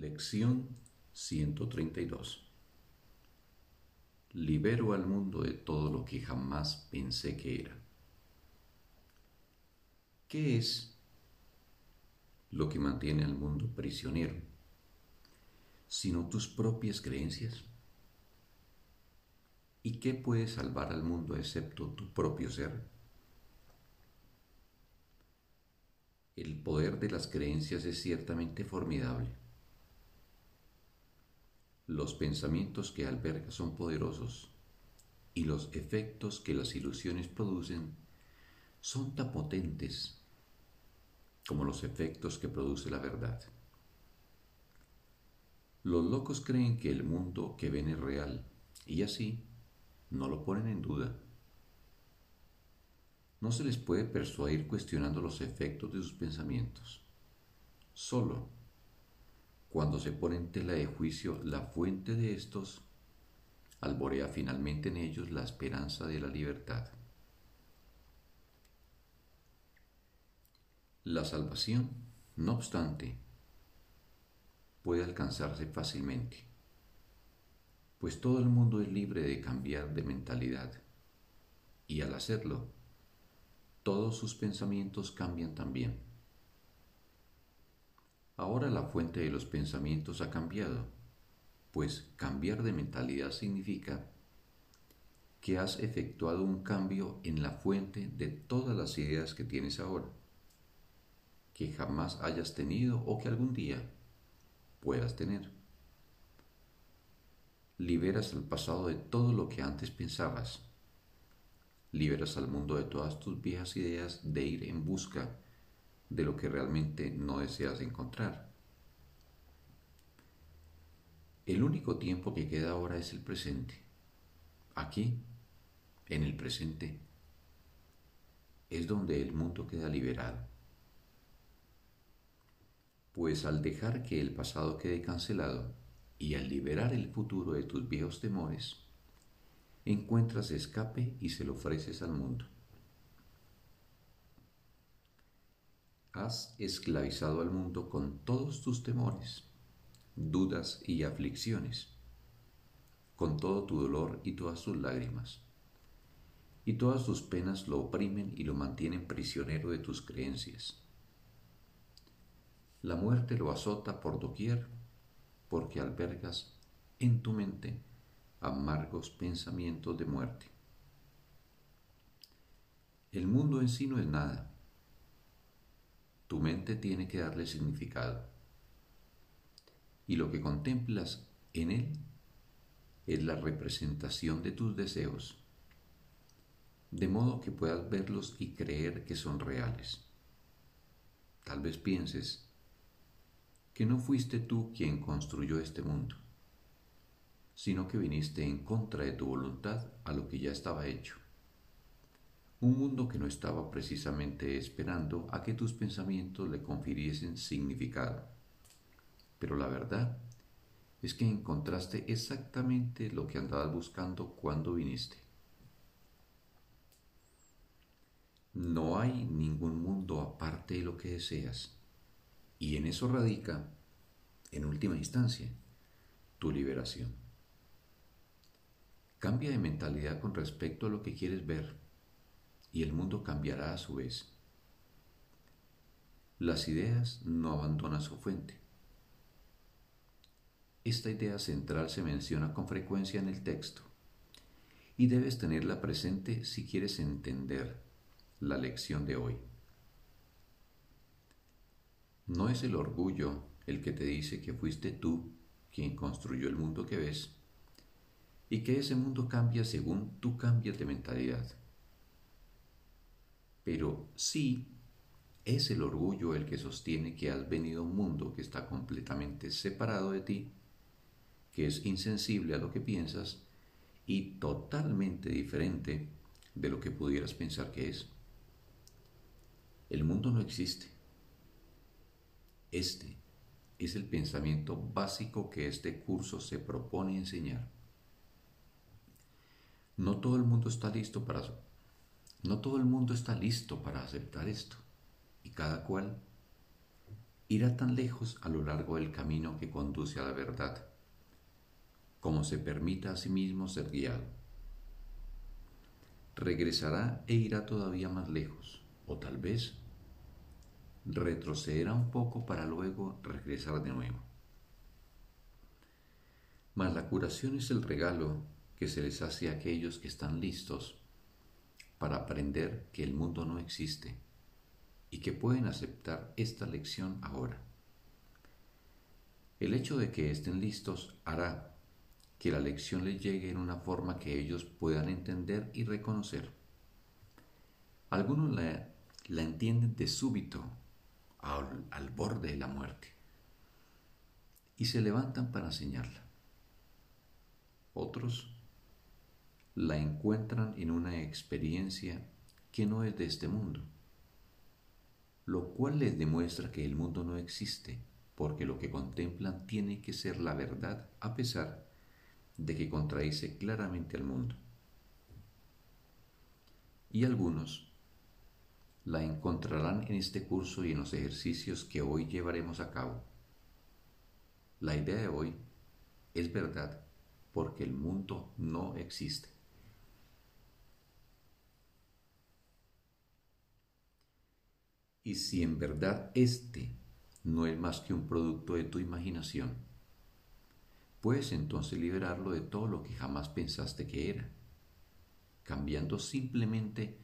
Lección 132 Libero al mundo de todo lo que jamás pensé que era. ¿Qué es lo que mantiene al mundo prisionero? Sino tus propias creencias. ¿Y qué puede salvar al mundo excepto tu propio ser? El poder de las creencias es ciertamente formidable. Los pensamientos que alberga son poderosos y los efectos que las ilusiones producen son tan potentes como los efectos que produce la verdad. Los locos creen que el mundo que ven es real y así no lo ponen en duda no se les puede persuadir cuestionando los efectos de sus pensamientos. Solo cuando se pone en tela de juicio la fuente de estos, alborea finalmente en ellos la esperanza de la libertad. La salvación, no obstante, puede alcanzarse fácilmente, pues todo el mundo es libre de cambiar de mentalidad y al hacerlo, todos sus pensamientos cambian también. Ahora la fuente de los pensamientos ha cambiado, pues cambiar de mentalidad significa que has efectuado un cambio en la fuente de todas las ideas que tienes ahora, que jamás hayas tenido o que algún día puedas tener. Liberas el pasado de todo lo que antes pensabas liberas al mundo de todas tus viejas ideas de ir en busca de lo que realmente no deseas encontrar. El único tiempo que queda ahora es el presente. Aquí, en el presente, es donde el mundo queda liberado. Pues al dejar que el pasado quede cancelado y al liberar el futuro de tus viejos temores, encuentras escape y se lo ofreces al mundo. Has esclavizado al mundo con todos tus temores, dudas y aflicciones, con todo tu dolor y todas tus lágrimas. Y todas tus penas lo oprimen y lo mantienen prisionero de tus creencias. La muerte lo azota por doquier porque albergas en tu mente amargos pensamientos de muerte. El mundo en sí no es nada. Tu mente tiene que darle significado. Y lo que contemplas en él es la representación de tus deseos, de modo que puedas verlos y creer que son reales. Tal vez pienses que no fuiste tú quien construyó este mundo sino que viniste en contra de tu voluntad a lo que ya estaba hecho. Un mundo que no estaba precisamente esperando a que tus pensamientos le confiriesen significado. Pero la verdad es que encontraste exactamente lo que andabas buscando cuando viniste. No hay ningún mundo aparte de lo que deseas, y en eso radica, en última instancia, tu liberación. Cambia de mentalidad con respecto a lo que quieres ver y el mundo cambiará a su vez. Las ideas no abandonan su fuente. Esta idea central se menciona con frecuencia en el texto y debes tenerla presente si quieres entender la lección de hoy. No es el orgullo el que te dice que fuiste tú quien construyó el mundo que ves, y que ese mundo cambia según tú cambias de mentalidad. Pero sí es el orgullo el que sostiene que has venido a un mundo que está completamente separado de ti, que es insensible a lo que piensas y totalmente diferente de lo que pudieras pensar que es. El mundo no existe. Este es el pensamiento básico que este curso se propone enseñar. No todo el mundo está listo para no todo el mundo está listo para aceptar esto y cada cual irá tan lejos a lo largo del camino que conduce a la verdad, como se permita a sí mismo ser guiado. Regresará e irá todavía más lejos, o tal vez retrocederá un poco para luego regresar de nuevo. Mas la curación es el regalo que se les hace a aquellos que están listos para aprender que el mundo no existe y que pueden aceptar esta lección ahora. El hecho de que estén listos hará que la lección les llegue en una forma que ellos puedan entender y reconocer. Algunos la, entienden de súbito, al, al borde de la muerte, y se levantan para enseñarla. Otros la encuentran en una experiencia que no es de este mundo, lo cual les demuestra que el mundo no existe, porque lo que contemplan tiene que ser la verdad a pesar de que contradice claramente al mundo. Y algunos la encontrarán en este curso y en los ejercicios que hoy llevaremos a cabo. La idea de hoy es verdad porque el mundo no existe. Y si en verdad este no es más que un producto de tu imaginación, puedes entonces liberarlo de todo lo que jamás pensaste que era, cambiando simplemente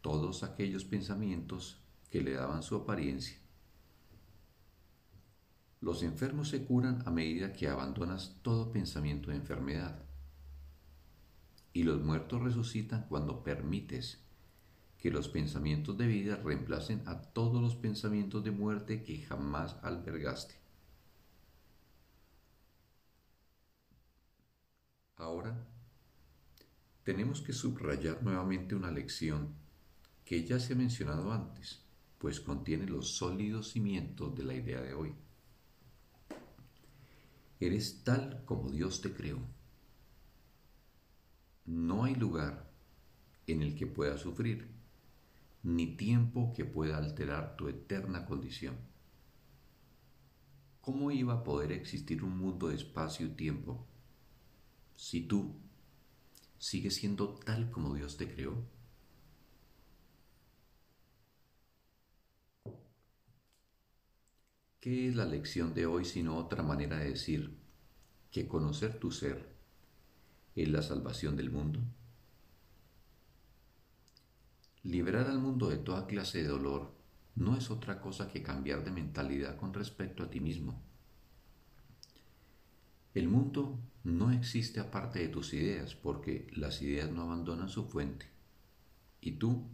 todos aquellos pensamientos que le daban su apariencia. Los enfermos se curan a medida que abandonas todo pensamiento de enfermedad. Y los muertos resucitan cuando permites que los pensamientos de vida reemplacen a todos los pensamientos de muerte que jamás albergaste. Ahora, tenemos que subrayar nuevamente una lección que ya se ha mencionado antes, pues contiene los sólidos cimientos de la idea de hoy. Eres tal como Dios te creó. No hay lugar en el que puedas sufrir, ni tiempo que pueda alterar tu eterna condición. ¿Cómo iba a poder existir un mundo de espacio y tiempo si tú sigues siendo tal como Dios te creó? ¿Qué es la lección de hoy sino otra manera de decir que conocer tu ser es la salvación del mundo? Liberar al mundo de toda clase de dolor no es otra cosa que cambiar de mentalidad con respecto a ti mismo. El mundo no existe aparte de tus ideas porque las ideas no abandonan su fuente y tú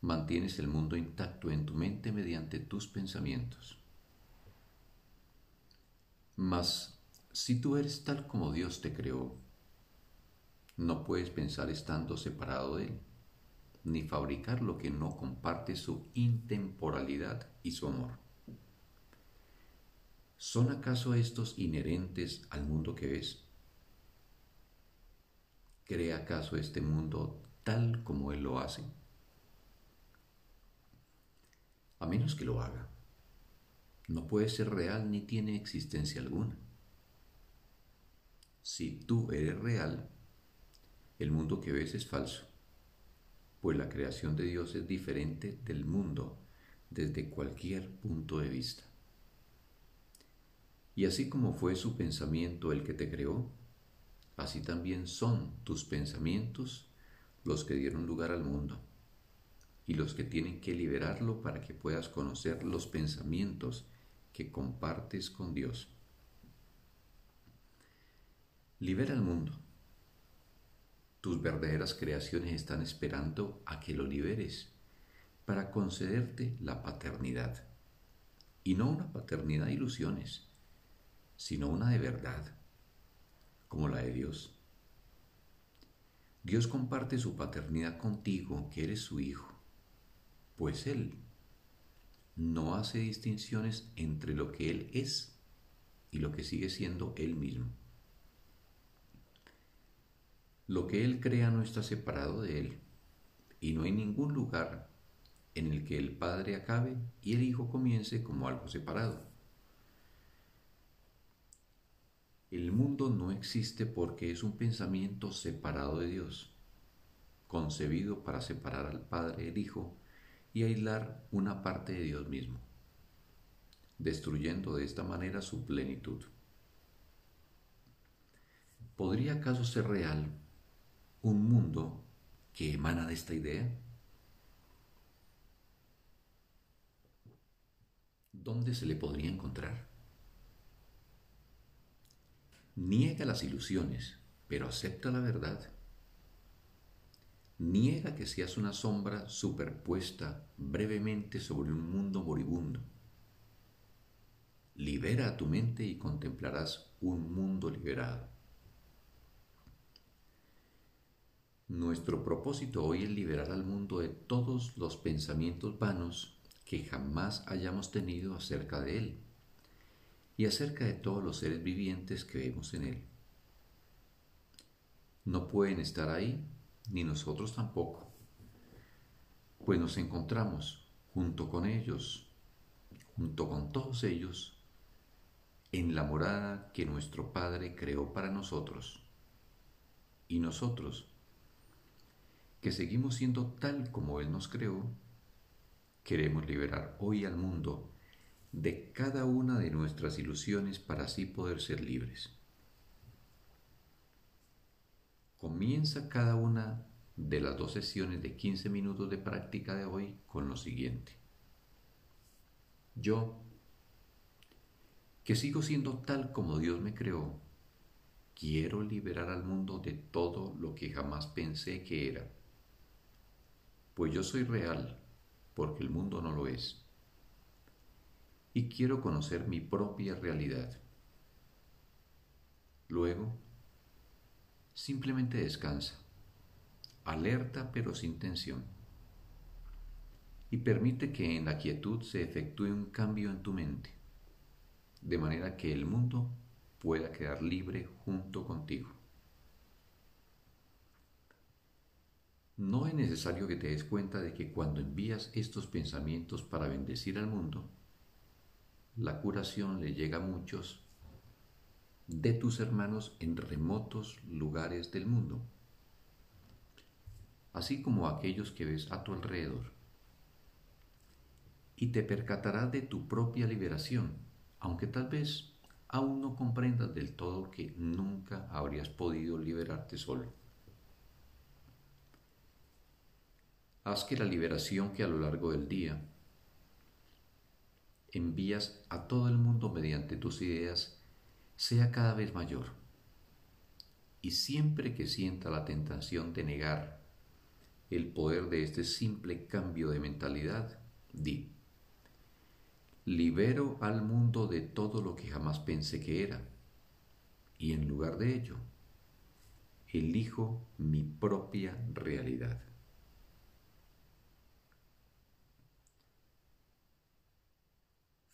mantienes el mundo intacto en tu mente mediante tus pensamientos. Mas si tú eres tal como Dios te creó, no puedes pensar estando separado de Él, ni fabricar lo que no comparte su intemporalidad y su amor. ¿Son acaso estos inherentes al mundo que ves? ¿Cree acaso este mundo tal como Él lo hace? A menos que lo haga no puede ser real ni tiene existencia alguna. Si tú eres real, el mundo que ves es falso, pues la creación de Dios es diferente del mundo desde cualquier punto de vista. Y así como fue su pensamiento el que te creó, así también son tus pensamientos los que dieron lugar al mundo y los que tienen que liberarlo para que puedas conocer los pensamientos que compartes con Dios. Libera el mundo. Tus verdaderas creaciones están esperando a que lo liberes para concederte la paternidad. Y no una paternidad de ilusiones, sino una de verdad, como la de Dios. Dios comparte su paternidad contigo, que eres su hijo, pues Él no hace distinciones entre lo que Él es y lo que sigue siendo Él mismo. Lo que Él crea no está separado de Él y no hay ningún lugar en el que el Padre acabe y el Hijo comience como algo separado. El mundo no existe porque es un pensamiento separado de Dios, concebido para separar al Padre del Hijo y aislar una parte de Dios mismo, destruyendo de esta manera su plenitud. ¿Podría acaso ser real un mundo que emana de esta idea? ¿Dónde se le podría encontrar? Niega las ilusiones, pero acepta la verdad. Niega que seas una sombra superpuesta brevemente sobre un mundo moribundo. Libera a tu mente y contemplarás un mundo liberado. Nuestro propósito hoy es liberar al mundo de todos los pensamientos vanos que jamás hayamos tenido acerca de él y acerca de todos los seres vivientes que vemos en él. No pueden estar ahí, ni nosotros tampoco, pues nos encontramos junto con ellos, junto con todos ellos, en la morada que nuestro Padre creó para nosotros. Y nosotros, que seguimos siendo tal como Él nos creó, queremos liberar hoy al mundo de cada una de nuestras ilusiones para así poder ser libres. Comienza cada una de las dos sesiones de 15 minutos de práctica de hoy con lo siguiente. Yo, que sigo siendo tal como Dios me creó, quiero liberar al mundo de todo lo que jamás pensé que era pues yo soy real, porque el mundo no lo es. Y quiero conocer mi propia realidad. Luego, simplemente descansa, alerta pero sin tensión, y permite que en la quietud se efectúe un cambio en tu mente, de manera que el mundo pueda quedar libre junto contigo. No es necesario que te des cuenta de que cuando envías estos pensamientos para bendecir al mundo, la curación le llega a muchos de tus hermanos en remotos lugares del mundo, así como aquellos que ves a tu alrededor. Y te percatarás de tu propia liberación, aunque tal vez aún no comprendas del todo que nunca habrías podido liberarte solo. Haz que la liberación que a lo largo del día envías a todo el mundo mediante tus ideas sea cada vez mayor. Y siempre que sienta la tentación de negar el poder de este simple cambio de mentalidad, di, libero al mundo de todo lo que jamás pensé que era, y en lugar de ello, elijo mi propia realidad.